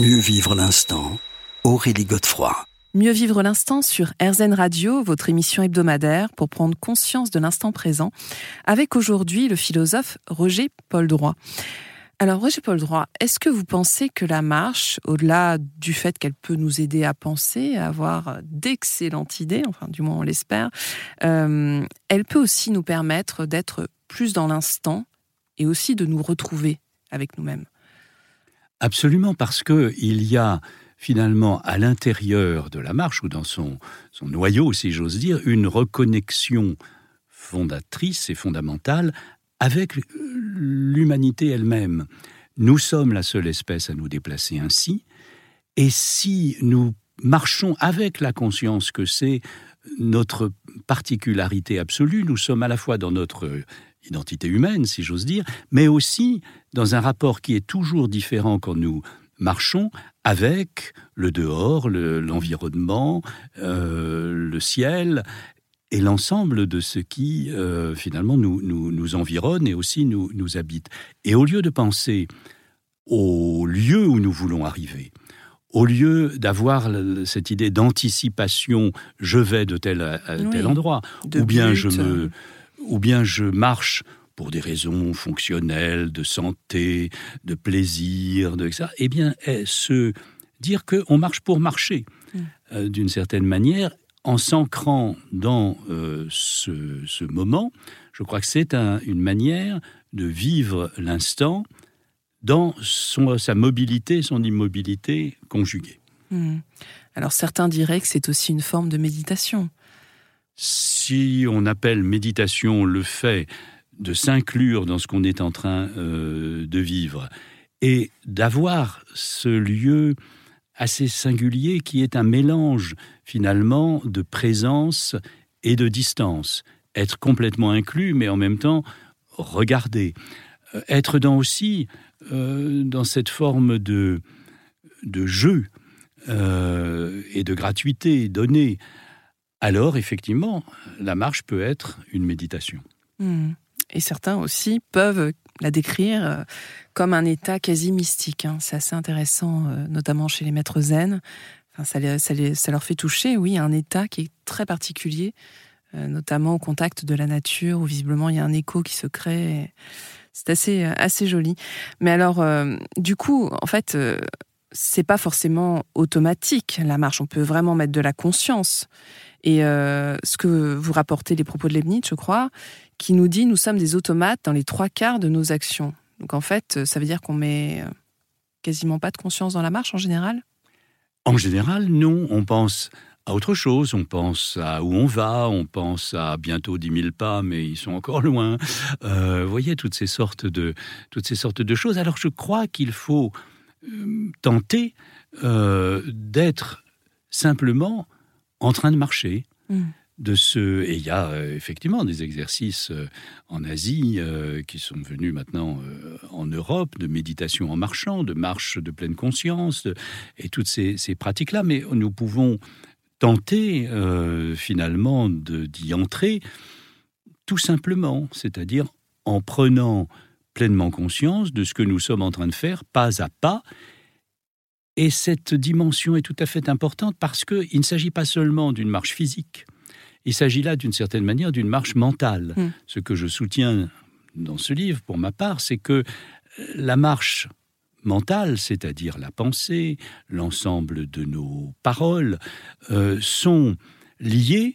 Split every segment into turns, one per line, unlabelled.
Mieux vivre l'instant, Aurélie Godefroy.
Mieux vivre l'instant sur RZN Radio, votre émission hebdomadaire pour prendre conscience de l'instant présent, avec aujourd'hui le philosophe Roger Paul Droit. Alors Roger Paul Droit, est-ce que vous pensez que la marche, au-delà du fait qu'elle peut nous aider à penser, à avoir d'excellentes idées, enfin du moins on l'espère, euh, elle peut aussi nous permettre d'être plus dans l'instant et aussi de nous retrouver avec nous-mêmes?
Absolument, parce que il y a finalement à l'intérieur de la marche ou dans son, son noyau, si j'ose dire, une reconnexion fondatrice et fondamentale avec l'humanité elle-même. Nous sommes la seule espèce à nous déplacer ainsi, et si nous marchons avec la conscience que c'est notre particularité absolue, nous sommes à la fois dans notre identité humaine, si j'ose dire, mais aussi dans un rapport qui est toujours différent quand nous marchons avec le dehors, l'environnement, euh, le ciel et l'ensemble de ce qui euh, finalement nous, nous, environne et aussi nous, nous habite. Et au lieu de penser au lieu où nous voulons arriver, au lieu d'avoir cette idée d'anticipation, je vais de tel à tel endroit, ou bien je me ou bien je marche pour des raisons fonctionnelles, de santé, de plaisir, de ça, eh bien, se dire qu'on marche pour marcher, mm. euh, d'une certaine manière, en s'ancrant dans euh, ce, moment, je crois que c'est une manière de vivre l'instant dans son, sa mobilité, son immobilité conjuguée.
Mm. Alors certains diraient que c'est aussi une forme de méditation
si on appelle méditation le fait de s'inclure dans ce qu'on est en train euh, de vivre et d'avoir ce lieu assez singulier qui est un mélange finalement de présence et de distance. Être complètement inclus, mais en même temps regarder. Euh, être dans aussi euh, dans cette forme de, de jeu et de gratuité donnée alors effectivement, la marche peut être une méditation.
Hmm. Et certains aussi peuvent la décrire euh, comme un état quasi mystique. Hein. C'est assez intéressant, euh, notamment chez les maîtres zen. ça, leur fait toucher, oui, un état qui est très particulier, euh, notamment au contact de la nature, où visiblement il y a un écho qui se crée. C'est assez, assez joli. Mais alors, du coup, en fait, c'est pas forcément automatique la marche. On peut vraiment mettre de la conscience. Et euh, ce que vous rapportez les propos de Leibniz, je crois, qui nous dit nous sommes des automates dans les trois quarts de nos actions. Donc en fait, ça veut dire qu'on met euh, quasiment pas de conscience dans la marche en général?
En général, non. On pense à autre chose. On pense à où on va, on pense à bientôt 10 000 pas, mais ils sont encore loin. Euh, vous voyez, toutes ces sortes de, toutes ces sortes de choses. Alors je crois qu'il faut tenter d'être simplement en train de marcher. Mm. De ce, et il y a euh, effectivement des exercices euh, en Asie euh, qui sont venus maintenant en Europe, de méditation en marchant, de marche de pleine conscience, et toutes ces, pratiques-là. Mais nous pouvons tenter finalement d'y entrer tout simplement, c'est-à-dire en prenant pleinement conscience de ce que nous sommes en train de faire, pas à pas, et cette dimension est tout à fait importante parce qu'il ne s'agit pas seulement d'une marche physique, il s'agit là d'une certaine manière d'une marche mentale. Hmm. Ce que je soutiens dans ce livre, pour ma part, c'est que euh, la marche mentale, c'est-à-dire la pensée, l'ensemble de nos paroles, euh, sont liées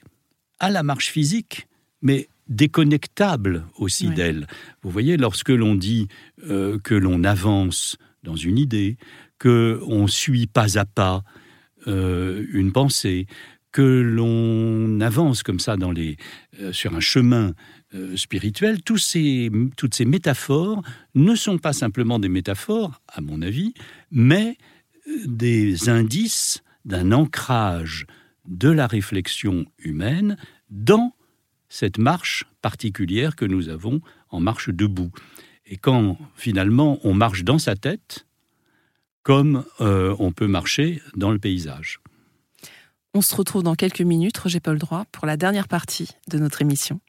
à la marche physique, mais déconnectables aussi d'elle. Vous voyez, lorsque l'on dit euh, que l'on avance dans une idée, que on suit pas à pas euh, une pensée, que l'on avance comme ça dans les, euh, sur un chemin spirituel, tous ces, toutes ces métaphores ne sont pas simplement des métaphores, à mon avis, mais des indices d'un ancrage de la réflexion humaine dans cette marche particulière que nous avons en marche debout. Et quand finalement on marche dans sa tête, comme euh, on peut marcher dans le paysage.
On se retrouve dans quelques minutes, Roger Paul Droit, pour la dernière partie de notre émission.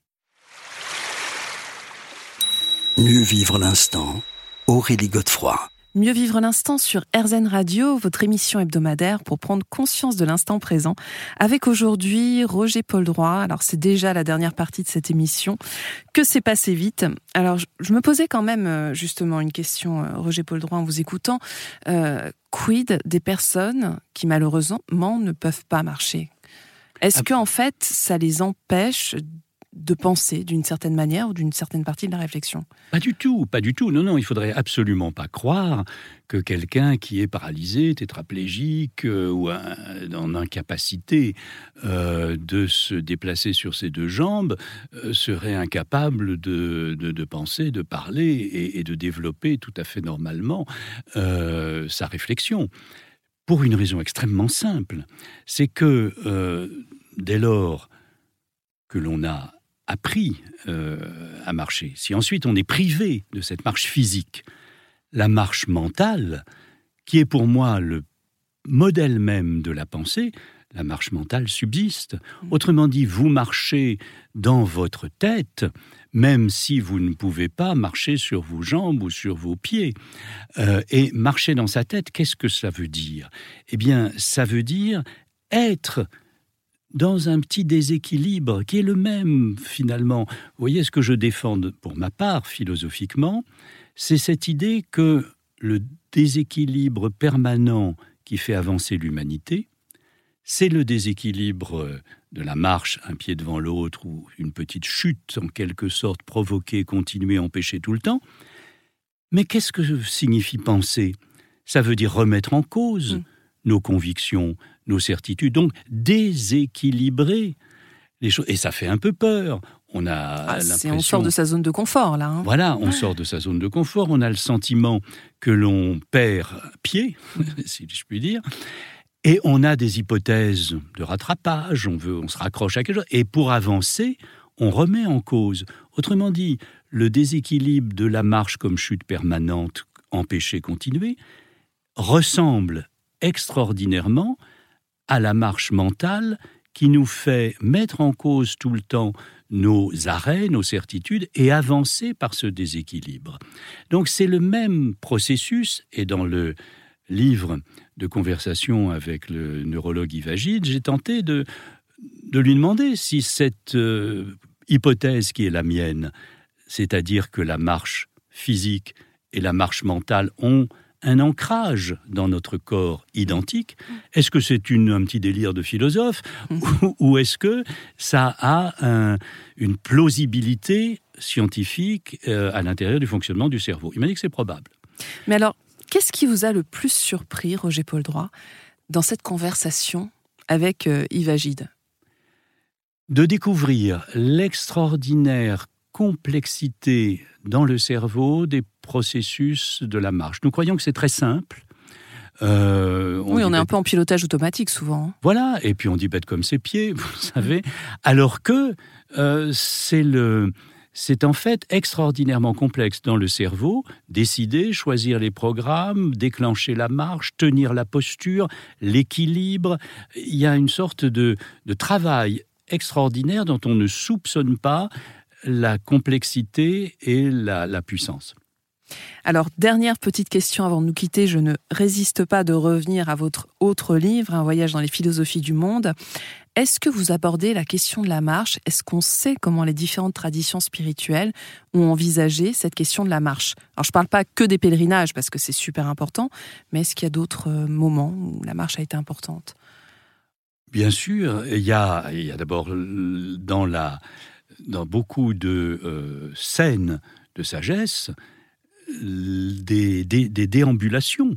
Mieux vivre l'instant, Aurélie Godefroy.
Mieux vivre l'instant sur RZN Radio, votre émission hebdomadaire pour prendre conscience de l'instant présent. Avec aujourd'hui Roger Paul Droit. Alors c'est déjà la dernière partie de cette émission. Que c'est passé vite? Alors je me posais quand même euh, justement une question, euh, Roger Paul Droit, en vous écoutant. Euh, quid des personnes qui malheureusement ne peuvent pas marcher? Est-ce ah. que en fait ça les empêche de penser d'une certaine manière ou d'une certaine partie de la réflexion
Pas du tout, pas du tout. Non, non, il faudrait absolument pas croire que quelqu'un qui est paralysé, tétraplégique euh, ou en incapacité euh, de se déplacer sur ses deux jambes euh, serait incapable de, de, penser, de parler et, et, de développer tout à fait normalement sa réflexion. Pour une raison extrêmement simple, c'est que dès lors que l'on a appris euh, à marcher, si ensuite on est privé de cette marche physique, la marche mentale, qui est pour moi le modèle même de la pensée, la marche mentale subsiste. Mmh. Autrement dit, vous marchez dans votre tête, même si vous ne pouvez pas marcher sur vos jambes ou sur vos pieds. Euh, et marcher dans sa tête, qu'est-ce que ça veut dire? Eh bien, ça veut dire être dans un petit déséquilibre qui est le même finalement. Vous voyez ce que je défends pour ma part philosophiquement, c'est cette idée que le déséquilibre permanent qui fait avancer l'humanité, c'est le déséquilibre de la marche un pied devant l'autre ou une petite chute en quelque sorte provoquée, continuée, empêchée tout le temps. Mais qu'est-ce que signifie penser? Ça veut dire remettre en cause. Mmh nos convictions, nos certitudes, donc déséquilibrer les choses. Et ça fait un peu peur. On a
ah, On sort de sa zone de confort, là. Hein.
Voilà, on sort de sa zone de confort. On a le sentiment que l'on perd pied, si je puis dire. Et on a des hypothèses de rattrapage, on, veut, on se raccroche à quelque chose. Et pour avancer, on remet en cause. Autrement dit, le déséquilibre de la marche comme chute permanente, empêchée continuer, ressemble extraordinairement à la marche mentale qui nous fait mettre en cause tout le temps nos arrêts, nos certitudes et avancer par ce déséquilibre. Donc c'est le même processus et dans le livre de conversation avec le neurologue Ivagide, j'ai tenté de, de lui demander si cette euh, hypothèse qui est la mienne, c'est-à-dire que la marche physique et la marche mentale ont un ancrage dans notre corps identique. Est-ce que c'est un petit délire de philosophe ou, est-ce que ça a une plausibilité scientifique euh, à l'intérieur du fonctionnement du cerveau? Il m'a dit que c'est probable.
Mais alors, qu'est-ce qui vous a le plus surpris, Roger Paul Droit, dans cette conversation avec euh, Yves Agide?
De découvrir l'extraordinaire complexité dans le cerveau des processus de la marche. Nous croyons que c'est très simple.
Euh, oui, on est un peu en pilotage automatique souvent. Hein.
Voilà, et puis on dit bête comme ses pieds, vous savez, alors que euh, c'est le... C'est en fait extraordinairement complexe dans le cerveau, décider, choisir les programmes, déclencher la marche, tenir la posture, l'équilibre. Il y a une sorte de, de travail extraordinaire dont on ne soupçonne pas la complexité et la, puissance.
Alors, dernière petite question avant de nous quitter, je ne résiste pas de revenir à votre autre livre, Un voyage dans les philosophies du monde. Est-ce que vous abordez la question de la marche? Est-ce qu'on sait comment les différentes traditions spirituelles ont envisagé cette question de la marche? Alors, je ne parle pas que des pèlerinages, parce que c'est super important, mais est-ce qu'il y a d'autres euh, moments où la marche a été importante?
Bien sûr, il y a, il y a d'abord dans la, dans beaucoup de euh, scènes de sagesse des, déambulations.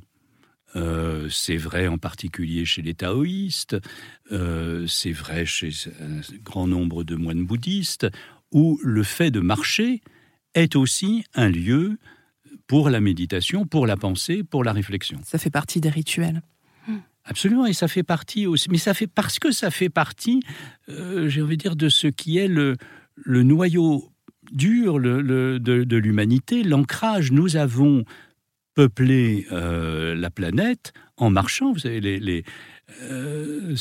Euh, c'est vrai en particulier chez les taoïstes, euh, c'est vrai chez un grand nombre de moines bouddhistes, où le fait de marcher est aussi un lieu pour la méditation, pour la pensée, pour la réflexion.
Ça fait partie des rituels.
Absolument, et ça fait partie aussi, mais ça fait parce que ça fait partie, j'ai envie de dire, de ce qui est le, le noyau dur de, l'humanité, l'ancrage. Nous avons peuplé euh, la planète en marchant. Vous savez, euh,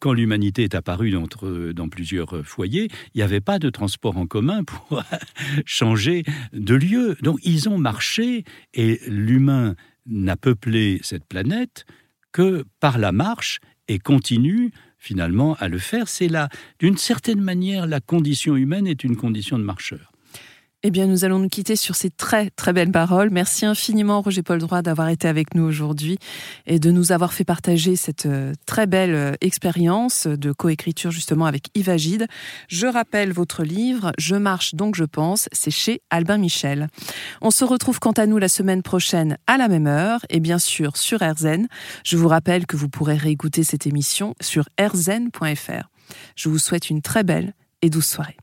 quand l'humanité est apparue dans, plusieurs foyers, il n'y avait pas de transport en commun pour changer de lieu. Donc ils ont marché et l'humain n'a peuplé cette planète que par la marche et continue finalement à le faire. C'est là, d'une certaine manière, la condition humaine est une condition de marcheur.
Eh bien, nous allons nous quitter sur ces très très belles paroles. Merci infiniment, Roger Paul Droit, d'avoir été avec nous aujourd'hui et de nous avoir fait partager cette euh, très belle euh, expérience de coécriture justement avec Yves Agide. Je rappelle votre livre Je marche donc je pense, c'est chez Albin Michel. On se retrouve quant à nous la semaine prochaine à la même heure et bien sûr sur RZN. Je vous rappelle que vous pourrez réécouter cette émission sur rzn.fr. Je vous souhaite une très belle et douce soirée.